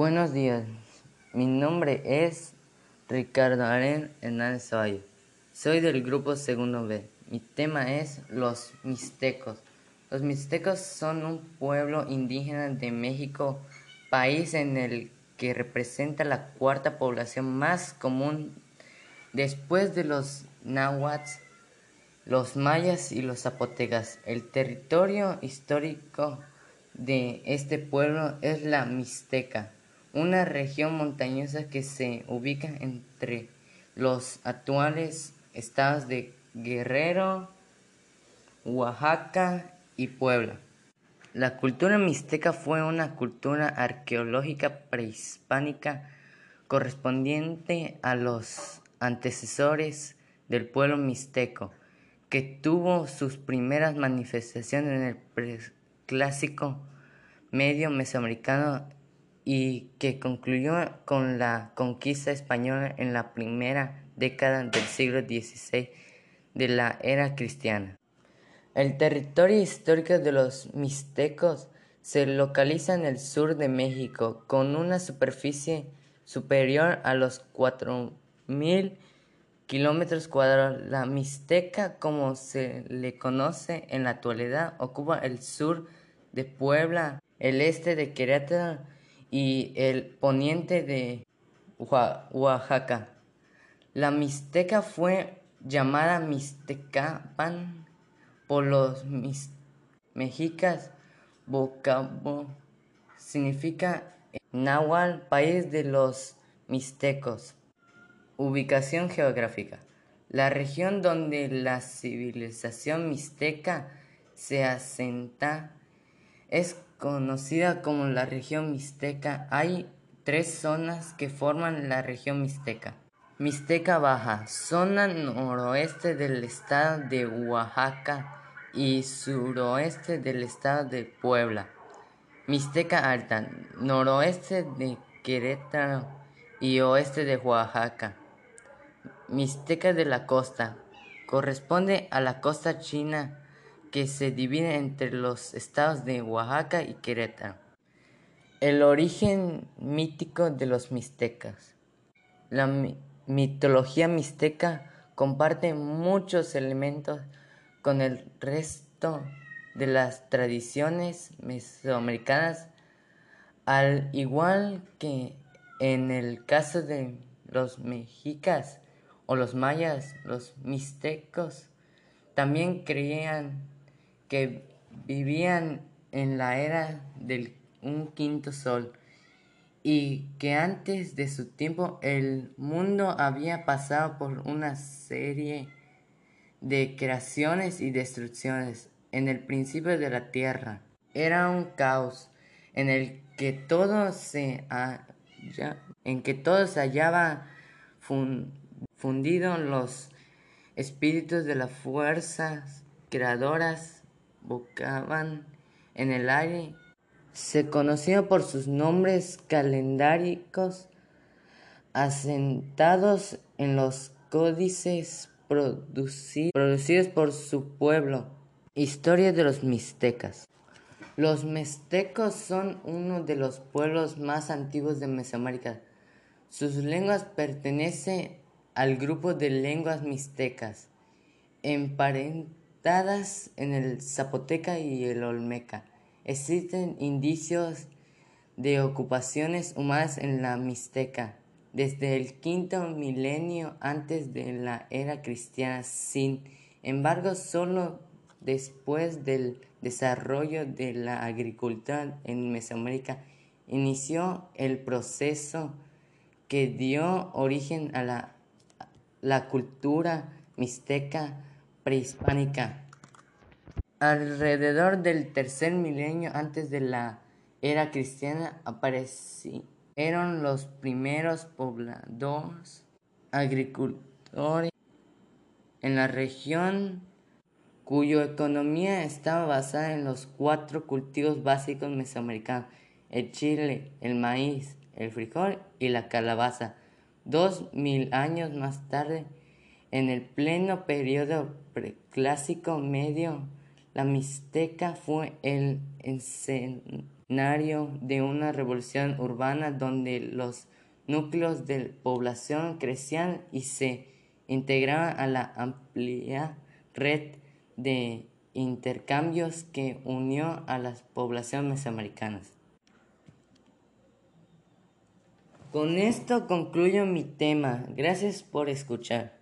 Buenos días, mi nombre es Ricardo Aren Hernández Zavallo. Soy del grupo Segundo B. Mi tema es los mixtecos. Los mixtecos son un pueblo indígena de México, país en el que representa la cuarta población más común después de los náhuatl, los mayas y los zapotecas. El territorio histórico de este pueblo es la Mixteca una región montañosa que se ubica entre los actuales estados de Guerrero, Oaxaca y Puebla. La cultura mixteca fue una cultura arqueológica prehispánica correspondiente a los antecesores del pueblo mixteco, que tuvo sus primeras manifestaciones en el clásico medio mesoamericano y que concluyó con la conquista española en la primera década del siglo XVI de la era cristiana. El territorio histórico de los mixtecos se localiza en el sur de México con una superficie superior a los 4.000 kilómetros cuadrados. La Mixteca, como se le conoce en la actualidad, ocupa el sur de Puebla, el este de Querétaro y el poniente de Oaxaca. La Mixteca fue llamada Mixtecapan por los mexicas. Vocabo significa Nahual, país de los mixtecos. Ubicación geográfica. La región donde la civilización mixteca se asenta es conocida como la región mixteca. Hay tres zonas que forman la región mixteca. Mixteca Baja, zona noroeste del estado de Oaxaca y suroeste del estado de Puebla. Mixteca Alta, noroeste de Querétaro y oeste de Oaxaca. Mixteca de la Costa, corresponde a la costa china que se divide entre los estados de Oaxaca y Querétaro. El origen mítico de los mixtecas. La mitología mixteca comparte muchos elementos con el resto de las tradiciones mesoamericanas, al igual que en el caso de los mexicas o los mayas, los mixtecos también creían que vivían en la era del un quinto sol y que antes de su tiempo el mundo había pasado por una serie de creaciones y destrucciones en el principio de la tierra. Era un caos en el que todo se en que todo se hallaba fundido los espíritus de las fuerzas creadoras bocaban en el aire. Se conocía por sus nombres calendáricos asentados en los códices producidos por su pueblo. Historia de los mixtecas. Los mixtecos son uno de los pueblos más antiguos de Mesoamérica. Sus lenguas pertenecen al grupo de lenguas mixtecas, emparentadas dadas en el zapoteca y el olmeca. Existen indicios de ocupaciones humanas en la Mixteca desde el quinto milenio antes de la era cristiana. Sin embargo, solo después del desarrollo de la agricultura en Mesoamérica inició el proceso que dio origen a la, la cultura mixteca prehispánica. Alrededor del tercer milenio antes de la era cristiana aparecieron los primeros pobladores agricultores en la región cuya economía estaba basada en los cuatro cultivos básicos mesoamericanos, el chile, el maíz, el frijol y la calabaza. Dos mil años más tarde, en el pleno periodo preclásico medio, la Mixteca fue el escenario de una revolución urbana donde los núcleos de población crecían y se integraban a la amplia red de intercambios que unió a las poblaciones mesoamericanas. Con esto concluyo mi tema. Gracias por escuchar.